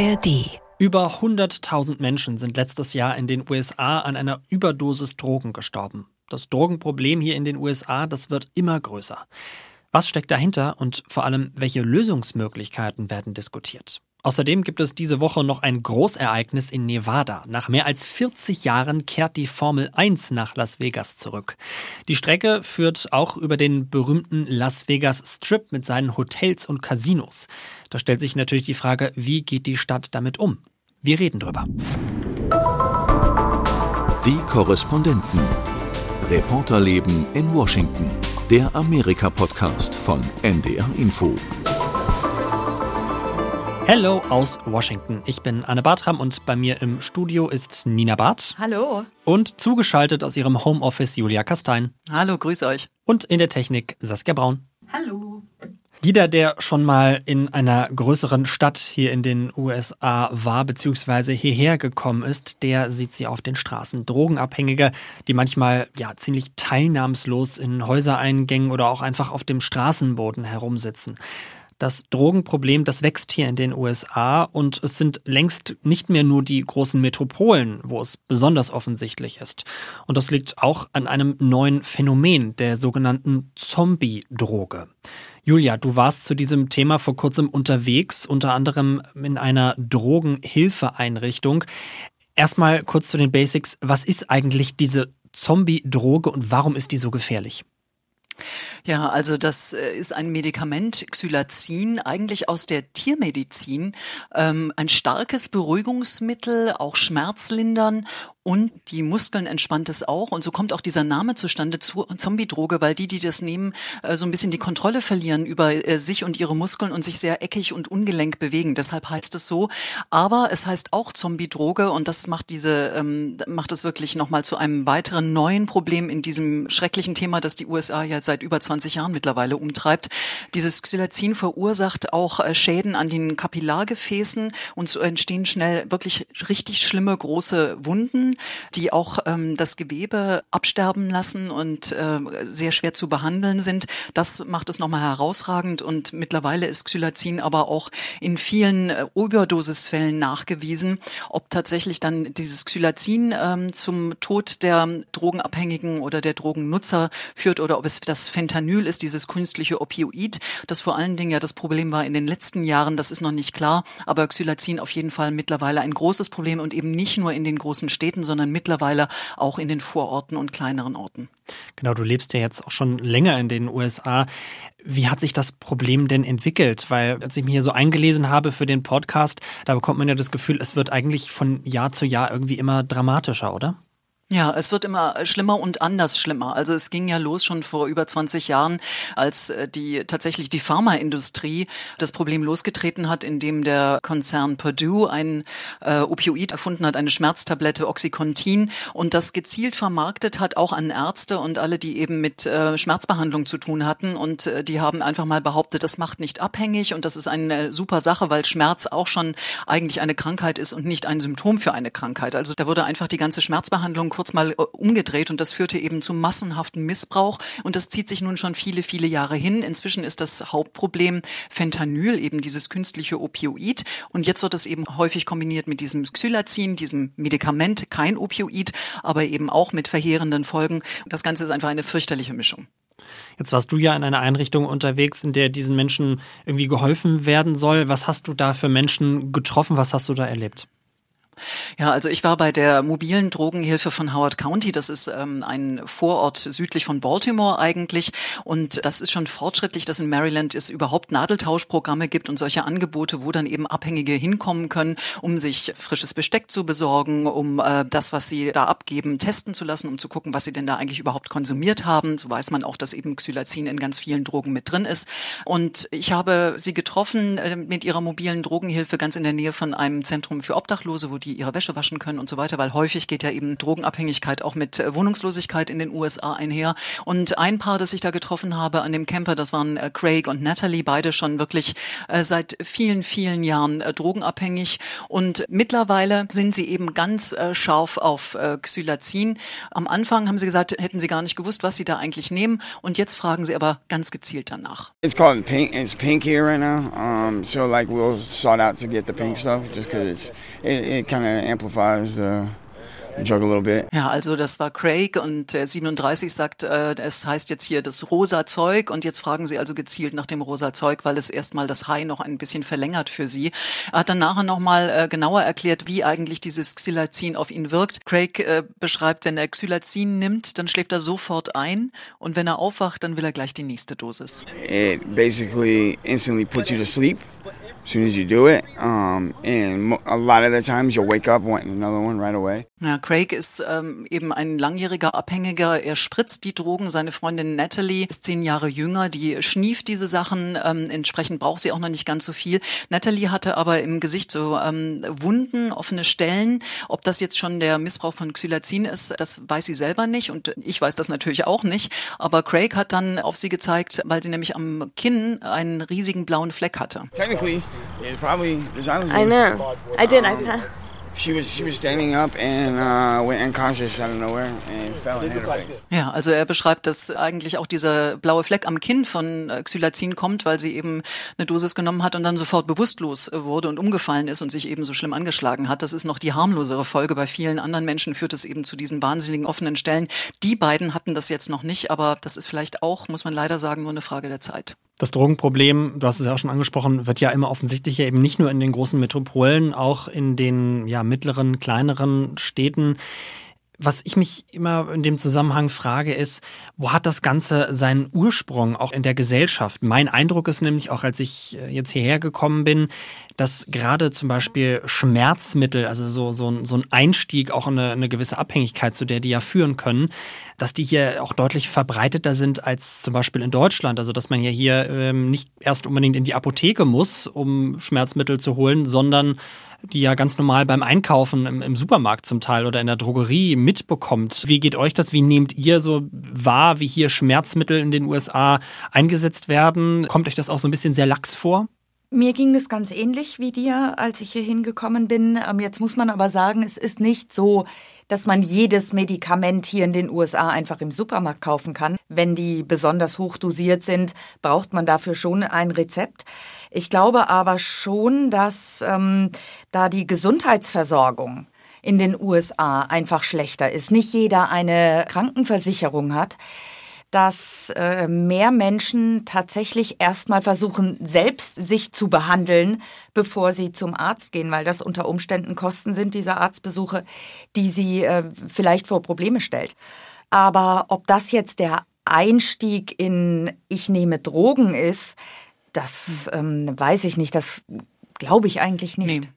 ARD. Über 100.000 Menschen sind letztes Jahr in den USA an einer Überdosis Drogen gestorben. Das Drogenproblem hier in den USA, das wird immer größer. Was steckt dahinter und vor allem, welche Lösungsmöglichkeiten werden diskutiert? Außerdem gibt es diese Woche noch ein Großereignis in Nevada. Nach mehr als 40 Jahren kehrt die Formel 1 nach Las Vegas zurück. Die Strecke führt auch über den berühmten Las Vegas Strip mit seinen Hotels und Casinos. Da stellt sich natürlich die Frage, wie geht die Stadt damit um? Wir reden drüber. Die Korrespondenten. Reporterleben in Washington. Der Amerika-Podcast von NDR Info. Hello aus Washington. Ich bin Anne Bartram und bei mir im Studio ist Nina Barth. Hallo. Und zugeschaltet aus ihrem Homeoffice Julia Kastein. Hallo, grüß euch. Und in der Technik Saskia Braun. Hallo. Jeder, der schon mal in einer größeren Stadt hier in den USA war bzw. hierher gekommen ist, der sieht sie auf den Straßen. Drogenabhängige, die manchmal ja ziemlich teilnahmslos in Häusereingängen oder auch einfach auf dem Straßenboden herumsitzen. Das Drogenproblem, das wächst hier in den USA und es sind längst nicht mehr nur die großen Metropolen, wo es besonders offensichtlich ist. Und das liegt auch an einem neuen Phänomen, der sogenannten Zombie-Droge. Julia, du warst zu diesem Thema vor kurzem unterwegs, unter anderem in einer Drogenhilfeeinrichtung. Erstmal kurz zu den Basics. Was ist eigentlich diese Zombie-Droge und warum ist die so gefährlich? Ja, also das äh, ist ein Medikament, Xylazin, eigentlich aus der Tiermedizin. Ähm, ein starkes Beruhigungsmittel, auch schmerzlindern und die Muskeln entspannt es auch. Und so kommt auch dieser Name zustande, Zombie-Droge, weil die, die das nehmen, äh, so ein bisschen die Kontrolle verlieren über äh, sich und ihre Muskeln und sich sehr eckig und ungelenk bewegen. Deshalb heißt es so. Aber es heißt auch Zombie-Droge und das macht diese, ähm, macht es wirklich nochmal zu einem weiteren neuen Problem in diesem schrecklichen Thema, das die USA ja seit über 20 Jahren mittlerweile umtreibt. Dieses Xylazin verursacht auch äh, Schäden an den Kapillargefäßen und so entstehen schnell wirklich richtig schlimme große Wunden die auch ähm, das Gewebe absterben lassen und äh, sehr schwer zu behandeln sind. Das macht es nochmal herausragend und mittlerweile ist Xylazin aber auch in vielen äh, Überdosisfällen nachgewiesen. Ob tatsächlich dann dieses Xylazin ähm, zum Tod der Drogenabhängigen oder der Drogennutzer führt oder ob es das Fentanyl ist, dieses künstliche Opioid, das vor allen Dingen ja das Problem war in den letzten Jahren, das ist noch nicht klar, aber Xylazin auf jeden Fall mittlerweile ein großes Problem und eben nicht nur in den großen Städten, sondern mittlerweile auch in den Vororten und kleineren Orten. Genau, du lebst ja jetzt auch schon länger in den USA. Wie hat sich das Problem denn entwickelt? Weil als ich mich hier so eingelesen habe für den Podcast, da bekommt man ja das Gefühl, es wird eigentlich von Jahr zu Jahr irgendwie immer dramatischer, oder? Ja, es wird immer schlimmer und anders schlimmer. Also es ging ja los schon vor über 20 Jahren, als äh, die tatsächlich die Pharmaindustrie das Problem losgetreten hat, indem der Konzern Purdue ein äh, Opioid erfunden hat, eine Schmerztablette Oxycontin und das gezielt vermarktet hat, auch an Ärzte und alle, die eben mit äh, Schmerzbehandlung zu tun hatten. Und äh, die haben einfach mal behauptet, das macht nicht abhängig und das ist eine super Sache, weil Schmerz auch schon eigentlich eine Krankheit ist und nicht ein Symptom für eine Krankheit. Also da wurde einfach die ganze Schmerzbehandlung kurz mal äh, umgedreht und das führte eben zu massenhaften Missbrauch und das zieht sich nun schon viele, viele Jahre hin. Inzwischen ist das Hauptproblem Fentanyl, eben dieses künstliche Opioid und jetzt wird es eben häufig kombiniert mit diesem Xylazin, diesem Medikament, kein Opioid, aber eben auch mit verheerenden Folgen. Das Ganze ist einfach eine fürchterliche Mischung. Jetzt warst du ja in einer Einrichtung unterwegs, in der diesen Menschen irgendwie geholfen werden soll. Was hast du da für Menschen getroffen? Was hast du da erlebt? Ja, also ich war bei der mobilen Drogenhilfe von Howard County. Das ist ähm, ein Vorort südlich von Baltimore eigentlich. Und das ist schon fortschrittlich, dass in Maryland es überhaupt Nadeltauschprogramme gibt und solche Angebote, wo dann eben Abhängige hinkommen können, um sich frisches Besteck zu besorgen, um äh, das, was sie da abgeben, testen zu lassen, um zu gucken, was sie denn da eigentlich überhaupt konsumiert haben. So weiß man auch, dass eben Xylazin in ganz vielen Drogen mit drin ist. Und ich habe sie getroffen äh, mit ihrer mobilen Drogenhilfe ganz in der Nähe von einem Zentrum für Obdachlose, wo die die ihre Wäsche waschen können und so weiter, weil häufig geht ja eben Drogenabhängigkeit auch mit äh, Wohnungslosigkeit in den USA einher. Und ein Paar, das ich da getroffen habe an dem Camper, das waren äh, Craig und Natalie, beide schon wirklich äh, seit vielen, vielen Jahren drogenabhängig. Und mittlerweile sind sie eben ganz scharf auf Xylazin. Am Anfang haben sie gesagt, hätten sie gar nicht gewusst, was sie da eigentlich nehmen. Und jetzt fragen sie aber ganz gezielt danach. It's called pink. It's pink here right now. Um, so like we'll sought out to get the pink stuff just because it's it, it bit. Ja, also das war Craig und der 37 sagt, äh, es heißt jetzt hier das rosa Zeug und jetzt fragen sie also gezielt nach dem rosa Zeug, weil es erstmal das High noch ein bisschen verlängert für sie. Er hat dann nachher nochmal äh, genauer erklärt, wie eigentlich dieses Xylazin auf ihn wirkt. Craig äh, beschreibt, wenn er Xylazin nimmt, dann schläft er sofort ein und wenn er aufwacht, dann will er gleich die nächste Dosis. It basically instantly puts you to sleep as soon as you do it. Um, and a lot of the times you'll wake up wanting another one right away. Ja, Craig ist ähm, eben ein langjähriger Abhängiger. Er spritzt die Drogen. Seine Freundin Natalie ist zehn Jahre jünger. Die schnieft diese Sachen. Ähm, entsprechend braucht sie auch noch nicht ganz so viel. Natalie hatte aber im Gesicht so ähm, Wunden, offene Stellen. Ob das jetzt schon der Missbrauch von Xylazin ist, das weiß sie selber nicht. Und ich weiß das natürlich auch nicht. Aber Craig hat dann auf sie gezeigt, weil sie nämlich am Kinn einen riesigen blauen Fleck hatte. Technically, it's probably dishonest. I know. I did. I passed. She was she was standing up and uh, went unconscious out of nowhere and fell and hit her face. Ja, also er beschreibt, dass eigentlich auch dieser blaue Fleck am Kinn von äh, Xylazin kommt, weil sie eben eine Dosis genommen hat und dann sofort bewusstlos wurde und umgefallen ist und sich eben so schlimm angeschlagen hat. Das ist noch die harmlosere Folge. Bei vielen anderen Menschen führt es eben zu diesen wahnsinnigen offenen Stellen. Die beiden hatten das jetzt noch nicht, aber das ist vielleicht auch, muss man leider sagen, nur eine Frage der Zeit. Das Drogenproblem, du hast es ja auch schon angesprochen, wird ja immer offensichtlicher, eben nicht nur in den großen Metropolen, auch in den ja, mittleren, kleineren Städten. Was ich mich immer in dem Zusammenhang frage, ist, wo hat das Ganze seinen Ursprung auch in der Gesellschaft? Mein Eindruck ist nämlich auch, als ich äh, jetzt hierher gekommen bin, dass gerade zum Beispiel Schmerzmittel, also so, so, ein, so ein Einstieg, auch eine, eine gewisse Abhängigkeit, zu der die ja führen können, dass die hier auch deutlich verbreiteter sind als zum Beispiel in Deutschland. Also dass man ja hier ähm, nicht erst unbedingt in die Apotheke muss, um Schmerzmittel zu holen, sondern die ja ganz normal beim Einkaufen im, im, Supermarkt zum Teil oder in der Drogerie mitbekommt. Wie geht euch das? Wie nehmt ihr so wahr, wie hier Schmerzmittel in den USA eingesetzt werden? Kommt euch das auch so ein bisschen sehr lax vor? Mir ging es ganz ähnlich wie dir, als ich hier hingekommen bin. Ähm, jetzt muss man aber sagen, es ist nicht so, dass man jedes Medikament hier in den USA einfach im Supermarkt kaufen kann. Wenn die besonders hoch dosiert sind, braucht man dafür schon ein Rezept. Ich glaube aber schon, dass ähm, da die Gesundheitsversorgung in den USA einfach schlechter ist. Nicht jeder eine Krankenversicherung hat dass äh, mehr Menschen tatsächlich erstmal versuchen, selbst sich zu behandeln, bevor sie zum Arzt gehen, weil das unter Umständen Kosten sind, diese Arztbesuche, die sie äh, vielleicht vor Probleme stellt. Aber ob das jetzt der Einstieg in ich nehme Drogen ist, das ähm, weiß ich nicht. Das glaube ich eigentlich nicht. Nee.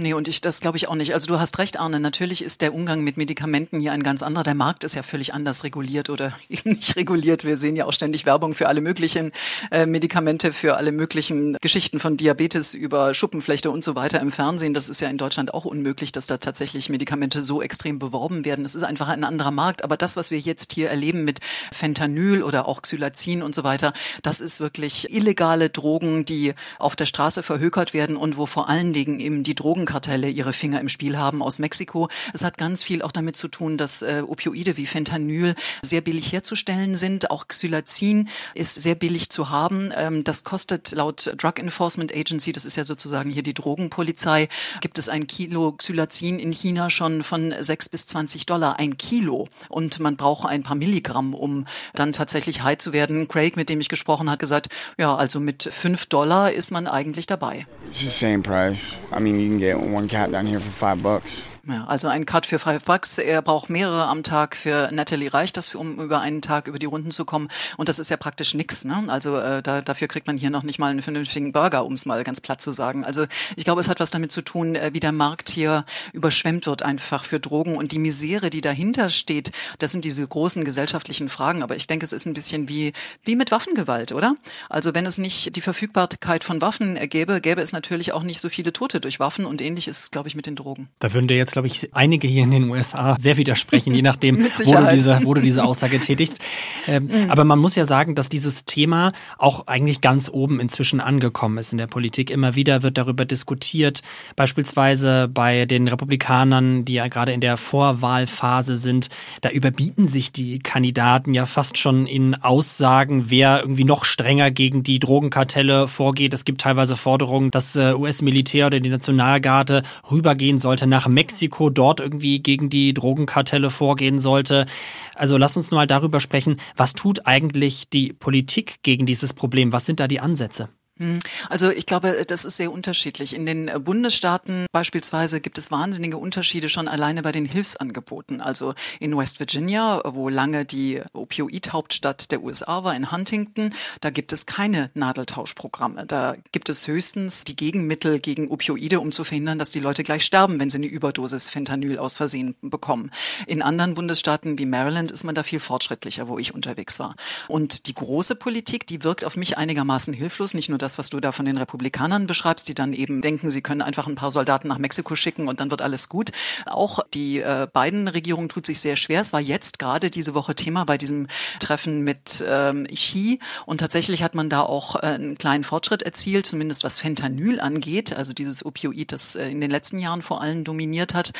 Nee, und ich, das glaube ich auch nicht. Also du hast recht, Arne. Natürlich ist der Umgang mit Medikamenten hier ein ganz anderer. Der Markt ist ja völlig anders reguliert oder eben nicht reguliert. Wir sehen ja auch ständig Werbung für alle möglichen äh, Medikamente, für alle möglichen Geschichten von Diabetes über Schuppenflechte und so weiter im Fernsehen. Das ist ja in Deutschland auch unmöglich, dass da tatsächlich Medikamente so extrem beworben werden. Das ist einfach ein anderer Markt. Aber das, was wir jetzt hier erleben mit Fentanyl oder auch Xylazin und so weiter, das ist wirklich illegale Drogen, die auf der Straße verhökert werden und wo vor allen Dingen eben die Drogen Drogenkartelle ihre Finger im Spiel haben aus Mexiko. Es hat ganz viel auch damit zu tun, dass äh, Opioide wie Fentanyl sehr billig herzustellen sind. Auch Xylazin ist sehr billig zu haben. Ähm, das kostet laut Drug Enforcement Agency, das ist ja sozusagen hier die Drogenpolizei, gibt es ein Kilo Xylazin in China schon von 6 bis 20 Dollar. Ein Kilo. Und man braucht ein paar Milligramm, um dann tatsächlich high zu werden. Craig, mit dem ich gesprochen habe, gesagt, ja, also mit 5 Dollar ist man eigentlich dabei. It's the same price. I mean, you can get one cap down here for five bucks. Ja, also ein Cut für Five Bucks. Er braucht mehrere am Tag. Für Natalie reicht das, um über einen Tag über die Runden zu kommen. Und das ist ja praktisch nix. Ne? Also äh, da, dafür kriegt man hier noch nicht mal einen vernünftigen Burger, um es mal ganz platt zu sagen. Also ich glaube, es hat was damit zu tun, äh, wie der Markt hier überschwemmt wird einfach für Drogen und die Misere, die dahinter steht. Das sind diese großen gesellschaftlichen Fragen. Aber ich denke, es ist ein bisschen wie wie mit Waffengewalt, oder? Also wenn es nicht die Verfügbarkeit von Waffen gäbe, gäbe es natürlich auch nicht so viele Tote durch Waffen. Und ähnlich ist es, glaube ich, mit den Drogen. Da würden dir jetzt, glaube ich, einige hier in den USA sehr widersprechen, je nachdem, wo du, diese, wo du diese Aussage tätigst. Ähm, mhm. Aber man muss ja sagen, dass dieses Thema auch eigentlich ganz oben inzwischen angekommen ist in der Politik. Immer wieder wird darüber diskutiert, beispielsweise bei den Republikanern, die ja gerade in der Vorwahlphase sind. Da überbieten sich die Kandidaten ja fast schon in Aussagen, wer irgendwie noch strenger gegen die Drogenkartelle vorgeht. Es gibt teilweise Forderungen, dass äh, US-Militär oder die Nationalgarde rübergehen sollte nach Mexiko, dort irgendwie gegen die Drogenkartelle vorgehen sollte. Also lass uns mal darüber sprechen, was tut eigentlich die Politik gegen dieses Problem? Was sind da die Ansätze? Hm. Also ich glaube, das ist sehr unterschiedlich. In den Bundesstaaten beispielsweise gibt es wahnsinnige Unterschiede schon alleine bei den Hilfsangeboten. Also in West Virginia, wo lange die Opioid-Hauptstadt der USA war, in Huntington, da gibt es keine Nadeltauschprogramme. Da gibt es höchstens die Gegenmittel gegen Opioide, um zu verhindern, dass die Leute gleich sterben, wenn sie eine Überdosis Fentanyl aus Versehen bekommen. In anderen Bundesstaaten wie Maryland ist man da viel fortschrittlicher, wo ich unterwegs war. Und die große Politik, die wirkt auf mich einigermaßen hilflos, nicht nur das das, was du da von den Republikanern beschreibst, die dann eben denken, sie können einfach ein paar Soldaten nach Mexiko schicken und dann wird alles gut. Auch die äh, beiden Regierungen tut sich sehr schwer. Es war jetzt gerade diese Woche Thema bei diesem Treffen mit ähm, Xi und tatsächlich hat man da auch äh, einen kleinen Fortschritt erzielt, zumindest was Fentanyl angeht, also dieses Opioid, das äh, in den letzten Jahren vor allem dominiert hat.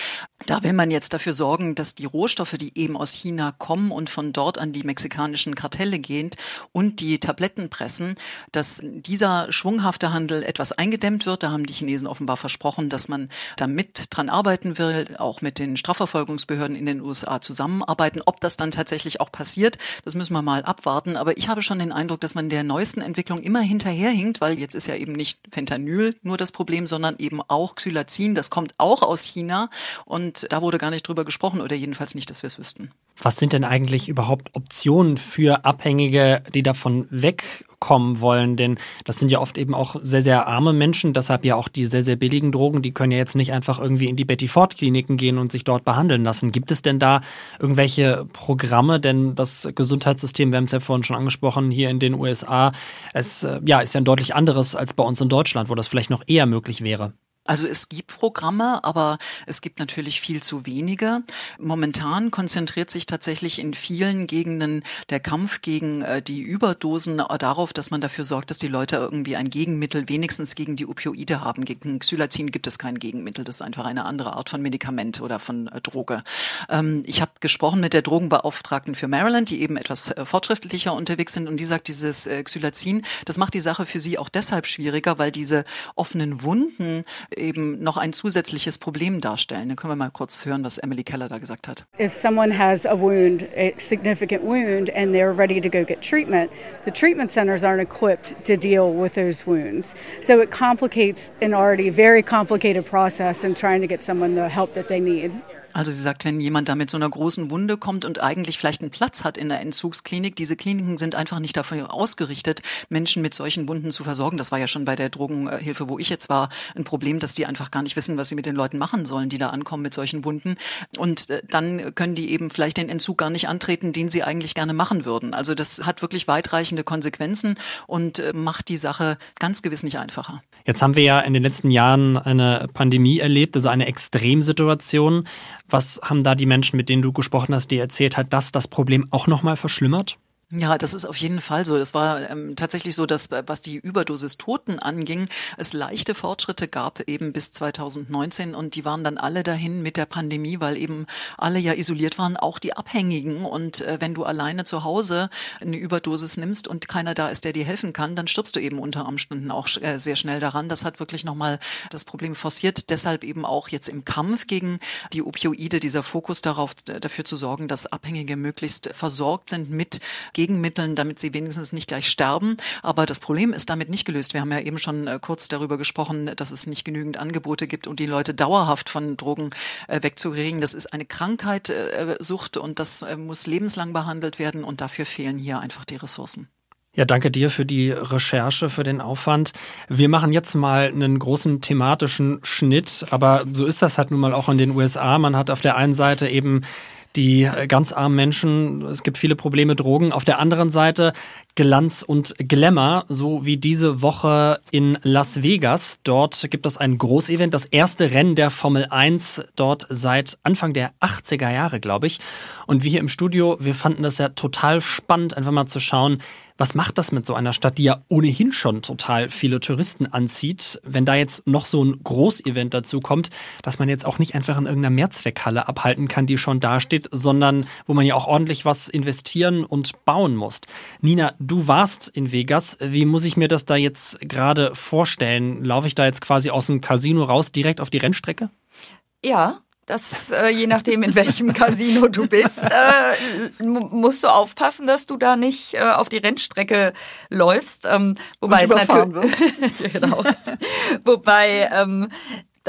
Da will man jetzt dafür sorgen, dass die Rohstoffe, die eben aus China kommen und von dort an die mexikanischen Kartelle gehen und die Tablettenpressen, dass dieser schwunghafte Handel etwas eingedämmt wird. Da haben die Chinesen offenbar versprochen, dass man damit dran arbeiten will, auch mit den Strafverfolgungsbehörden in den USA zusammenarbeiten. Ob das dann tatsächlich auch passiert, das müssen wir mal abwarten. Aber ich habe schon den Eindruck, dass man der neuesten Entwicklung immer hinterherhinkt, weil jetzt ist ja eben nicht Fentanyl nur das Problem, sondern eben auch Xylazin. Das kommt auch aus China und da wurde gar nicht drüber gesprochen oder jedenfalls nicht, dass wir es wüssten. Was sind denn eigentlich überhaupt Optionen für Abhängige, die davon wegkommen wollen? Denn das sind ja oft eben auch sehr, sehr arme Menschen, deshalb ja auch die sehr, sehr billigen Drogen, die können ja jetzt nicht einfach irgendwie in die Betty Ford Kliniken gehen und sich dort behandeln lassen. Gibt es denn da irgendwelche Programme? Denn das Gesundheitssystem, wir haben es ja vorhin schon angesprochen, hier in den USA, es äh, ja, ist ja ein deutlich anderes als bei uns in Deutschland, wo das vielleicht noch eher möglich wäre. Also es gibt Programme, aber es gibt natürlich viel zu wenige. Momentan konzentriert sich tatsächlich in vielen Gegenden der Kampf gegen äh, die Überdosen darauf, dass man dafür sorgt, dass die Leute irgendwie ein Gegenmittel wenigstens gegen die Opioide haben. Gegen Xylazin gibt es kein Gegenmittel. Das ist einfach eine andere Art von Medikament oder von äh, Droge. Ähm, ich habe gesprochen mit der Drogenbeauftragten für Maryland, die eben etwas äh, fortschrittlicher unterwegs sind und die sagt, dieses Xylazin, das macht die Sache für sie auch deshalb schwieriger, weil diese offenen Wunden eben noch ein zusätzliches Problem darstellen. Dann können wir mal kurz hören, was Emily Keller da gesagt hat. If someone has a wound, a significant wound, and they're ready to go get treatment, the treatment centers aren't equipped to deal with those wounds. So it complicates an already very complicated process in trying to get someone the help that they need. Also sie sagt, wenn jemand da mit so einer großen Wunde kommt und eigentlich vielleicht einen Platz hat in der Entzugsklinik, diese Kliniken sind einfach nicht dafür ausgerichtet, Menschen mit solchen Wunden zu versorgen. Das war ja schon bei der Drogenhilfe, wo ich jetzt war, ein Problem, dass die einfach gar nicht wissen, was sie mit den Leuten machen sollen, die da ankommen mit solchen Wunden. Und äh, dann können die eben vielleicht den Entzug gar nicht antreten, den sie eigentlich gerne machen würden. Also das hat wirklich weitreichende Konsequenzen und äh, macht die Sache ganz gewiss nicht einfacher. Jetzt haben wir ja in den letzten Jahren eine Pandemie erlebt, also eine Extremsituation. Was haben da die Menschen, mit denen du gesprochen hast, dir erzählt, hat das das Problem auch nochmal verschlimmert? Ja, das ist auf jeden Fall so. Das war ähm, tatsächlich so, dass was die Überdosis Toten anging, es leichte Fortschritte gab eben bis 2019 und die waren dann alle dahin mit der Pandemie, weil eben alle ja isoliert waren, auch die Abhängigen. Und äh, wenn du alleine zu Hause eine Überdosis nimmst und keiner da ist, der dir helfen kann, dann stirbst du eben unter Umständen auch äh, sehr schnell daran. Das hat wirklich nochmal das Problem forciert. Deshalb eben auch jetzt im Kampf gegen die Opioide dieser Fokus darauf, dafür zu sorgen, dass Abhängige möglichst versorgt sind mit Gegenmitteln, damit sie wenigstens nicht gleich sterben. Aber das Problem ist damit nicht gelöst. Wir haben ja eben schon äh, kurz darüber gesprochen, dass es nicht genügend Angebote gibt und die Leute dauerhaft von Drogen äh, wegzukriegen. Das ist eine Krankheit, äh, Sucht und das muss lebenslang behandelt werden und dafür fehlen hier einfach die Ressourcen. Ja, danke dir für die Recherche, für den Aufwand. Wir machen jetzt mal einen großen thematischen Schnitt, aber so ist das halt nun mal auch in den USA. Man hat auf der einen Seite eben die äh, ganz armen Menschen, es gibt viele Probleme, Drogen. Auf der anderen Seite Glanz und Glamour, so wie diese Woche in Las Vegas. Dort gibt es ein Großevent, das erste Rennen der Formel 1 dort seit Anfang der 80er Jahre, glaube ich. Und wir hier im Studio, wir fanden das ja total spannend, einfach mal zu schauen, was macht das mit so einer Stadt, die ja ohnehin schon total viele Touristen anzieht, wenn da jetzt noch so ein Großevent dazu kommt, dass man jetzt auch nicht einfach in irgendeiner Mehrzweckhalle abhalten kann, die schon dasteht, sondern wo man ja auch ordentlich was investieren und bauen muss. Nina, du warst in Vegas. Wie muss ich mir das da jetzt gerade vorstellen? Laufe ich da jetzt quasi aus dem Casino raus direkt auf die Rennstrecke? Ja, das, äh, je nachdem, in welchem Casino du bist, äh, musst du aufpassen, dass du da nicht äh, auf die Rennstrecke läufst. Ähm, wobei Und es natürlich, genau. wobei ähm,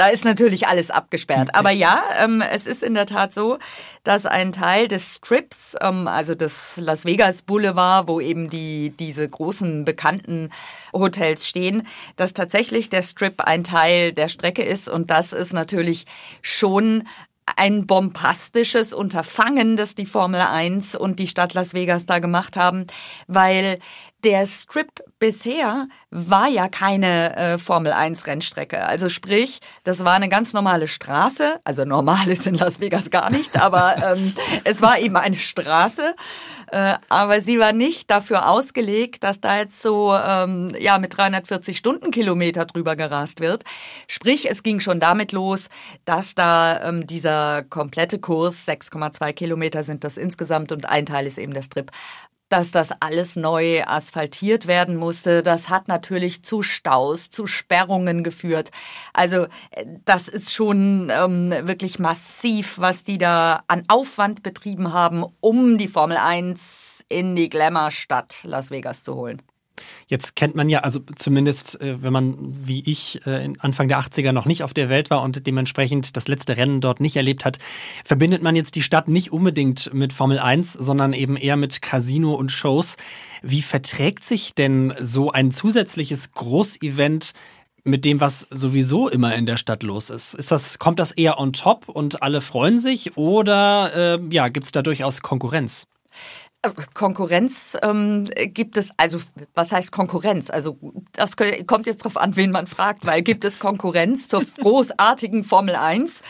da ist natürlich alles abgesperrt. Aber ja, ähm, es ist in der Tat so, dass ein Teil des Strips, ähm, also des Las Vegas Boulevard, wo eben die, diese großen bekannten Hotels stehen, dass tatsächlich der Strip ein Teil der Strecke ist. Und das ist natürlich schon ein bombastisches Unterfangen, das die Formel 1 und die Stadt Las Vegas da gemacht haben, weil der Strip bisher war ja keine äh, Formel 1 Rennstrecke. Also sprich, das war eine ganz normale Straße. Also normal ist in Las Vegas gar nichts, aber ähm, es war eben eine Straße. Äh, aber sie war nicht dafür ausgelegt, dass da jetzt so ähm, ja mit 340 Stundenkilometer drüber gerast wird. Sprich, es ging schon damit los, dass da ähm, dieser komplette Kurs 6,2 Kilometer sind das insgesamt und ein Teil ist eben der Strip dass das alles neu asphaltiert werden musste. Das hat natürlich zu Staus, zu Sperrungen geführt. Also äh, das ist schon ähm, wirklich massiv, was die da an Aufwand betrieben haben, um die Formel 1 in die Glamour-Stadt Las Vegas zu holen. Jetzt kennt man ja, also zumindest, äh, wenn man wie ich äh, Anfang der 80er noch nicht auf der Welt war und dementsprechend das letzte Rennen dort nicht erlebt hat, verbindet man jetzt die Stadt nicht unbedingt mit Formel 1, sondern eben eher mit Casino und Shows. Wie verträgt sich denn so ein zusätzliches Großevent mit dem, was sowieso immer in der Stadt los ist? ist das, kommt das eher on top und alle freuen sich oder äh, ja, gibt es da durchaus Konkurrenz? Konkurrenz ähm, gibt es, also was heißt Konkurrenz? Also das kommt jetzt drauf an, wen man fragt, weil gibt es Konkurrenz zur großartigen Formel 1?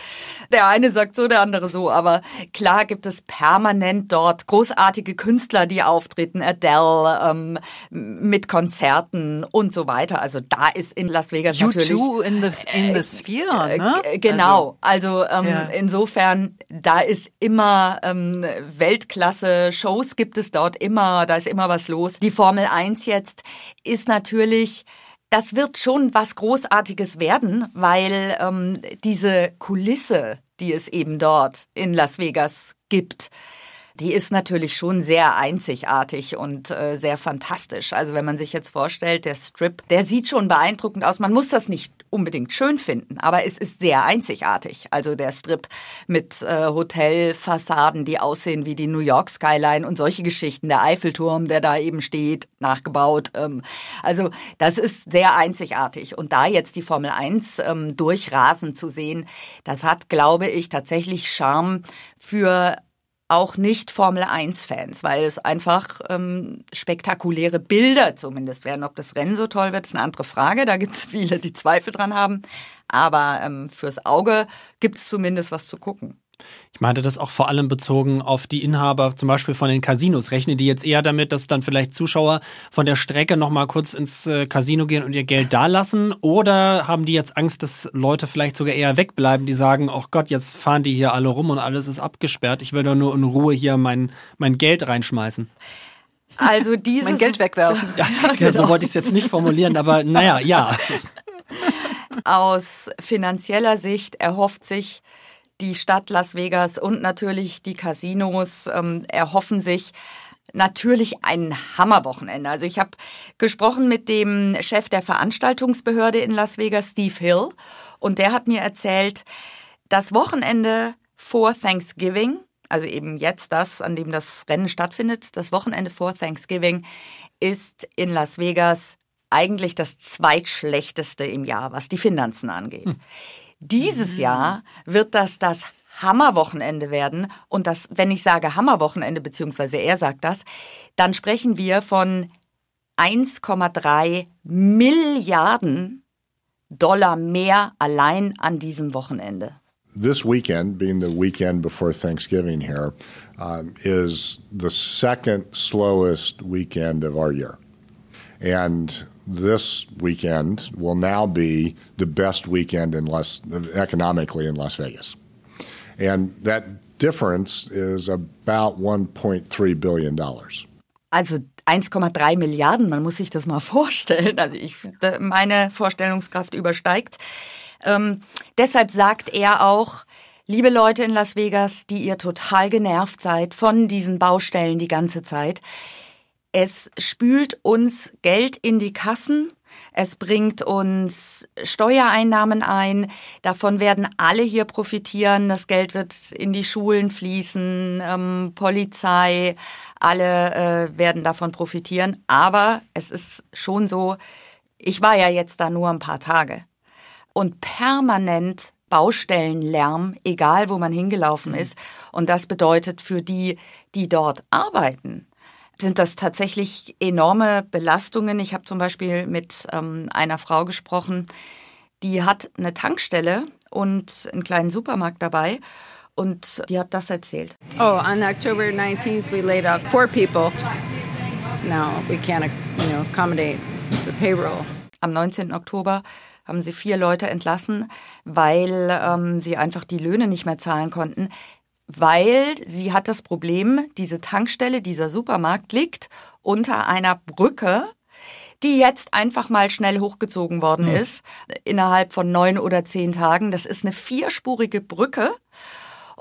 Der eine sagt so, der andere so, aber klar gibt es permanent dort großartige Künstler, die auftreten, Adele ähm, mit Konzerten und so weiter. Also da ist in Las Vegas you natürlich too in the in the sphere, ne? Genau, also, also ähm, ja. insofern da ist immer ähm, Weltklasse Shows gibt es dort immer, da ist immer was los. Die Formel 1 jetzt ist natürlich das wird schon was Großartiges werden, weil ähm, diese Kulisse, die es eben dort in Las Vegas gibt, die ist natürlich schon sehr einzigartig und äh, sehr fantastisch. Also wenn man sich jetzt vorstellt, der Strip, der sieht schon beeindruckend aus. Man muss das nicht unbedingt schön finden, aber es ist sehr einzigartig. Also der Strip mit äh, Hotelfassaden, die aussehen wie die New York Skyline und solche Geschichten. Der Eiffelturm, der da eben steht, nachgebaut. Ähm, also das ist sehr einzigartig. Und da jetzt die Formel 1 ähm, durchrasen zu sehen, das hat, glaube ich, tatsächlich Charme für auch nicht Formel 1-Fans, weil es einfach ähm, spektakuläre Bilder zumindest werden. Ob das Rennen so toll wird, ist eine andere Frage. Da gibt es viele, die Zweifel dran haben. Aber ähm, fürs Auge gibt es zumindest was zu gucken. Ich meinte das auch vor allem bezogen auf die Inhaber zum Beispiel von den Casinos. Rechnen die jetzt eher damit, dass dann vielleicht Zuschauer von der Strecke nochmal kurz ins äh, Casino gehen und ihr Geld da lassen? Oder haben die jetzt Angst, dass Leute vielleicht sogar eher wegbleiben, die sagen, oh Gott, jetzt fahren die hier alle rum und alles ist abgesperrt. Ich will doch nur in Ruhe hier mein, mein Geld reinschmeißen. Also dieses... mein Geld wegwerfen. Ja, genau. so wollte ich es jetzt nicht formulieren, aber naja, ja. Aus finanzieller Sicht erhofft sich die Stadt Las Vegas und natürlich die Casinos ähm, erhoffen sich natürlich ein Hammerwochenende. Also ich habe gesprochen mit dem Chef der Veranstaltungsbehörde in Las Vegas, Steve Hill, und der hat mir erzählt, das Wochenende vor Thanksgiving, also eben jetzt das, an dem das Rennen stattfindet, das Wochenende vor Thanksgiving ist in Las Vegas eigentlich das zweitschlechteste im Jahr, was die Finanzen angeht. Hm. Dieses Jahr wird das das Hammerwochenende werden. Und das, wenn ich sage Hammerwochenende, beziehungsweise er sagt das, dann sprechen wir von 1,3 Milliarden Dollar mehr allein an diesem Wochenende. This weekend, being the weekend before Thanksgiving here, um, is the second slowest weekend of our year. And this weekend will now be the best weekend in Las, economically in Las Vegas. And that difference is about 1.3 billion dollars. Also 1,3 Milliarden, man muss sich das mal vorstellen. Also ich, meine Vorstellungskraft übersteigt. Ähm, deshalb sagt er auch, liebe Leute in Las Vegas, die ihr total genervt seid von diesen Baustellen die ganze Zeit, es spült uns Geld in die Kassen, es bringt uns Steuereinnahmen ein. Davon werden alle hier profitieren. Das Geld wird in die Schulen fließen, ähm, Polizei, alle äh, werden davon profitieren. Aber es ist schon so, ich war ja jetzt da nur ein paar Tage. Und permanent Baustellenlärm, egal wo man hingelaufen mhm. ist. Und das bedeutet für die, die dort arbeiten, sind das tatsächlich enorme Belastungen. Ich habe zum Beispiel mit ähm, einer Frau gesprochen, die hat eine Tankstelle und einen kleinen Supermarkt dabei. Und die hat das erzählt. Oh, on October 19th we laid off four people. Now we can't, you know, accommodate the payroll. Am 19. Oktober haben sie vier Leute entlassen, weil ähm, sie einfach die Löhne nicht mehr zahlen konnten weil sie hat das Problem, diese Tankstelle, dieser Supermarkt liegt unter einer Brücke, die jetzt einfach mal schnell hochgezogen worden mhm. ist, innerhalb von neun oder zehn Tagen. Das ist eine vierspurige Brücke.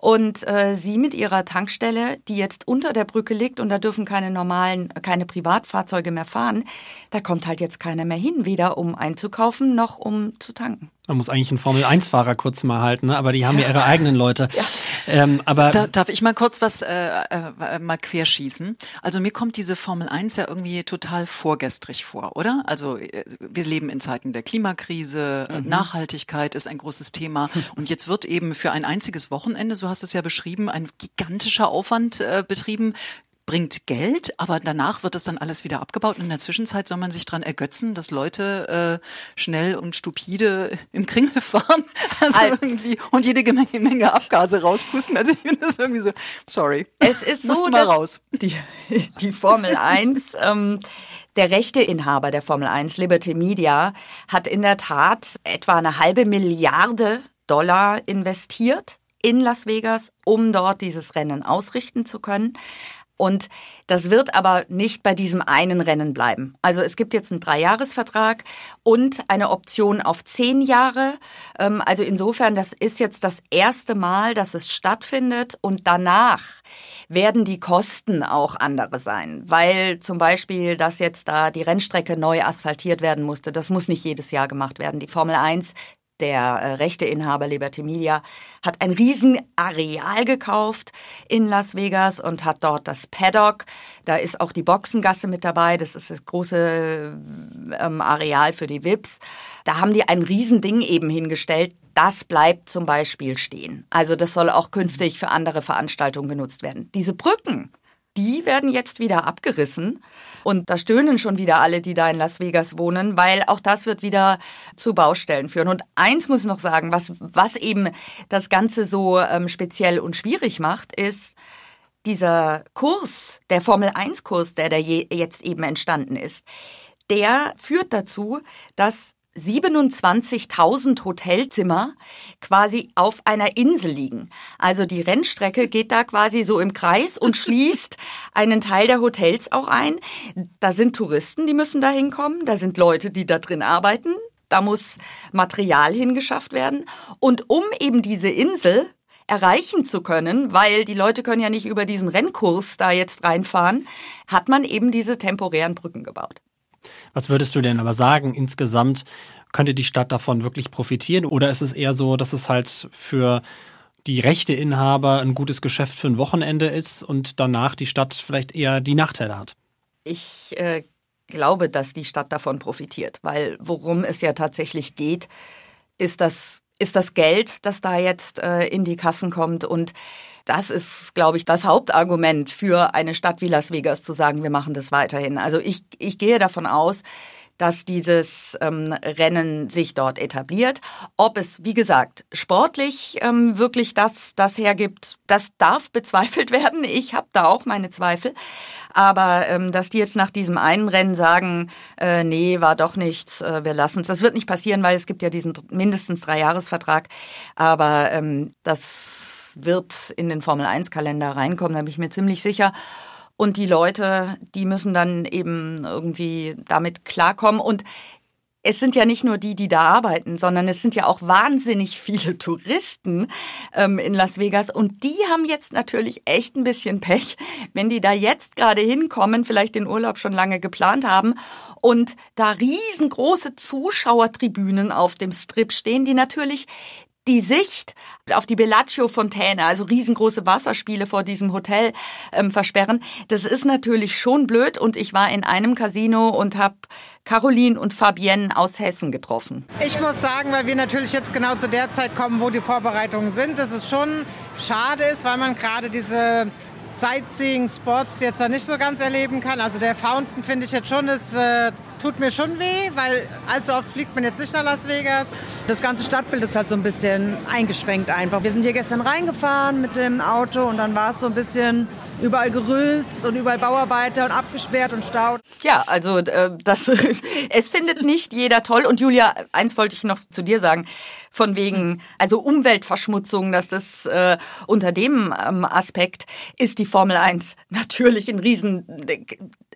Und äh, sie mit ihrer Tankstelle, die jetzt unter der Brücke liegt und da dürfen keine normalen, keine Privatfahrzeuge mehr fahren, da kommt halt jetzt keiner mehr hin, weder um einzukaufen noch um zu tanken. Man muss eigentlich einen Formel-1-Fahrer kurz mal halten, ne? aber die haben ja, ihre eigenen Leute. Ja. Ähm, aber da, darf ich mal kurz was äh, äh, mal querschießen? Also mir kommt diese Formel 1 ja irgendwie total vorgestrig vor, oder? Also äh, wir leben in Zeiten der Klimakrise, mhm. Nachhaltigkeit ist ein großes Thema und jetzt wird eben für ein einziges Wochenende, so hast du es ja beschrieben, ein gigantischer Aufwand äh, betrieben bringt Geld, aber danach wird es dann alles wieder abgebaut. Und in der Zwischenzeit soll man sich daran ergötzen, dass Leute äh, schnell und stupide im Kringel fahren also Al irgendwie, und jede Menge, Menge Abgase rauspusten. Also ich finde das irgendwie so, sorry. Es ist so, mal raus. Die, die Formel 1 ähm, der Rechteinhaber der Formel 1, Liberty Media, hat in der Tat etwa eine halbe Milliarde Dollar investiert in Las Vegas, um dort dieses Rennen ausrichten zu können. Und das wird aber nicht bei diesem einen Rennen bleiben. Also es gibt jetzt einen Dreijahresvertrag und eine Option auf zehn Jahre. Ähm, also insofern, das ist jetzt das erste Mal, dass es stattfindet und danach werden die Kosten auch andere sein, weil zum Beispiel, dass jetzt da die Rennstrecke neu asphaltiert werden musste, das muss nicht jedes Jahr gemacht werden. Die Formel 1 der äh, Rechteinhaber Liberty Media, hat ein Riesenareal gekauft in Las Vegas und hat dort das Paddock. Da ist auch die Boxengasse mit dabei. Das ist das große ähm, Areal für die VIPs. Da haben die ein Riesending eben hingestellt. Das bleibt zum Beispiel stehen. Also das soll auch künftig für andere Veranstaltungen genutzt werden. Diese Brücken, die werden jetzt wieder abgerissen. Und da stöhnen schon wieder alle, die da in Las Vegas wohnen, weil auch das wird wieder zu Baustellen führen. Und eins muss ich noch sagen, was, was eben das Ganze so ähm, speziell und schwierig macht, ist, dieser Kurs, der Formel 1 Kurs, der da je, jetzt eben entstanden ist, der führt dazu, dass 27.000 Hotelzimmer quasi auf einer Insel liegen. Also die Rennstrecke geht da quasi so im Kreis und schließt einen Teil der Hotels auch ein. Da sind Touristen, die müssen da hinkommen. Da sind Leute, die da drin arbeiten. Da muss Material hingeschafft werden. Und um eben diese Insel erreichen zu können, weil die Leute können ja nicht über diesen Rennkurs da jetzt reinfahren, hat man eben diese temporären Brücken gebaut. Was würdest du denn aber sagen, insgesamt könnte die Stadt davon wirklich profitieren? Oder ist es eher so, dass es halt für die Rechteinhaber ein gutes Geschäft für ein Wochenende ist und danach die Stadt vielleicht eher die Nachteile hat? Ich äh, glaube, dass die Stadt davon profitiert, weil worum es ja tatsächlich geht, ist das, ist das Geld, das da jetzt äh, in die Kassen kommt und das ist, glaube ich, das Hauptargument für eine Stadt wie Las Vegas zu sagen, wir machen das weiterhin. Also ich, ich gehe davon aus, dass dieses ähm, Rennen sich dort etabliert. Ob es, wie gesagt, sportlich ähm, wirklich das, das hergibt, das darf bezweifelt werden. Ich habe da auch meine Zweifel. Aber ähm, dass die jetzt nach diesem einen Rennen sagen, äh, nee, war doch nichts, äh, wir lassen es. Das wird nicht passieren, weil es gibt ja diesen mindestens Dreijahresvertrag. Aber ähm, das wird in den Formel-1-Kalender reinkommen, da bin ich mir ziemlich sicher. Und die Leute, die müssen dann eben irgendwie damit klarkommen. Und es sind ja nicht nur die, die da arbeiten, sondern es sind ja auch wahnsinnig viele Touristen ähm, in Las Vegas. Und die haben jetzt natürlich echt ein bisschen Pech, wenn die da jetzt gerade hinkommen, vielleicht den Urlaub schon lange geplant haben und da riesengroße Zuschauertribünen auf dem Strip stehen, die natürlich die Sicht auf die Bellagio Fontäne, also riesengroße Wasserspiele vor diesem Hotel ähm, versperren. Das ist natürlich schon blöd und ich war in einem Casino und habe Caroline und Fabienne aus Hessen getroffen. Ich muss sagen, weil wir natürlich jetzt genau zu der Zeit kommen, wo die Vorbereitungen sind, dass es schon schade ist, weil man gerade diese Sightseeing-Spots jetzt da nicht so ganz erleben kann. Also der Fountain finde ich jetzt schon, es äh, tut mir schon weh, weil allzu oft fliegt man jetzt nicht nach Las Vegas. Das ganze Stadtbild ist halt so ein bisschen eingeschränkt einfach. Wir sind hier gestern reingefahren mit dem Auto und dann war es so ein bisschen überall Gerüst und überall Bauarbeiter und abgesperrt und staut. Ja, also äh, das, es findet nicht jeder toll. Und Julia, eins wollte ich noch zu dir sagen, von wegen, also Umweltverschmutzung, dass das äh, unter dem ähm, Aspekt ist die Formel 1 natürlich ein Riesen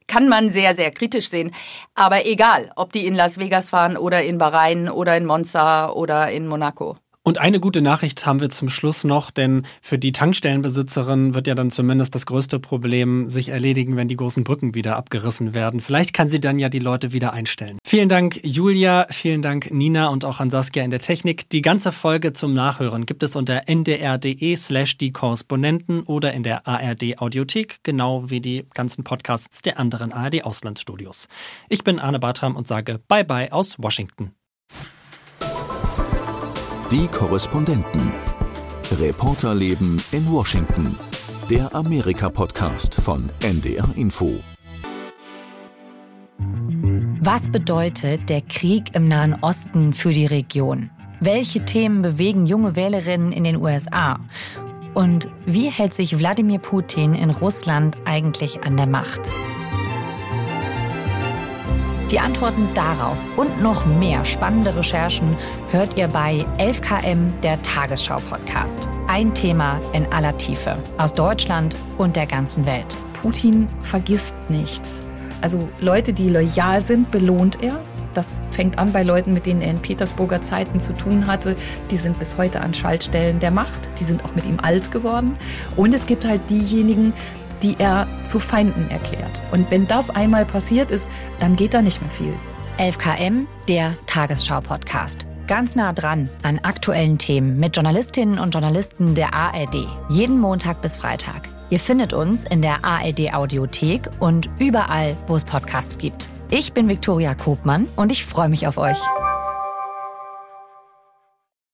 kann man sehr, sehr kritisch sehen. Aber egal, ob die in Las Vegas fahren oder in Bahrain oder in Monza oder in Monaco. Und eine gute Nachricht haben wir zum Schluss noch, denn für die Tankstellenbesitzerin wird ja dann zumindest das größte Problem sich erledigen, wenn die großen Brücken wieder abgerissen werden. Vielleicht kann sie dann ja die Leute wieder einstellen. Vielen Dank, Julia, vielen Dank, Nina und auch an Saskia in der Technik. Die ganze Folge zum Nachhören gibt es unter ndr.de slash die Korrespondenten oder in der ARD Audiothek, genau wie die ganzen Podcasts der anderen ARD Auslandsstudios. Ich bin Arne Bartram und sage Bye bye aus Washington. Die Korrespondenten. Reporterleben in Washington. Der Amerika-Podcast von NDR Info. Was bedeutet der Krieg im Nahen Osten für die Region? Welche Themen bewegen junge Wählerinnen in den USA? Und wie hält sich Wladimir Putin in Russland eigentlich an der Macht? Die Antworten darauf und noch mehr spannende Recherchen hört ihr bei 11KM, der Tagesschau-Podcast. Ein Thema in aller Tiefe aus Deutschland und der ganzen Welt. Putin vergisst nichts. Also Leute, die loyal sind, belohnt er. Das fängt an bei Leuten, mit denen er in Petersburger Zeiten zu tun hatte. Die sind bis heute an Schaltstellen der Macht. Die sind auch mit ihm alt geworden. Und es gibt halt diejenigen, die er zu Feinden erklärt. Und wenn das einmal passiert ist, dann geht da nicht mehr viel. 11KM, der Tagesschau-Podcast. Ganz nah dran an aktuellen Themen mit Journalistinnen und Journalisten der ARD. Jeden Montag bis Freitag. Ihr findet uns in der ARD Audiothek und überall, wo es Podcasts gibt. Ich bin Viktoria Kobmann und ich freue mich auf euch.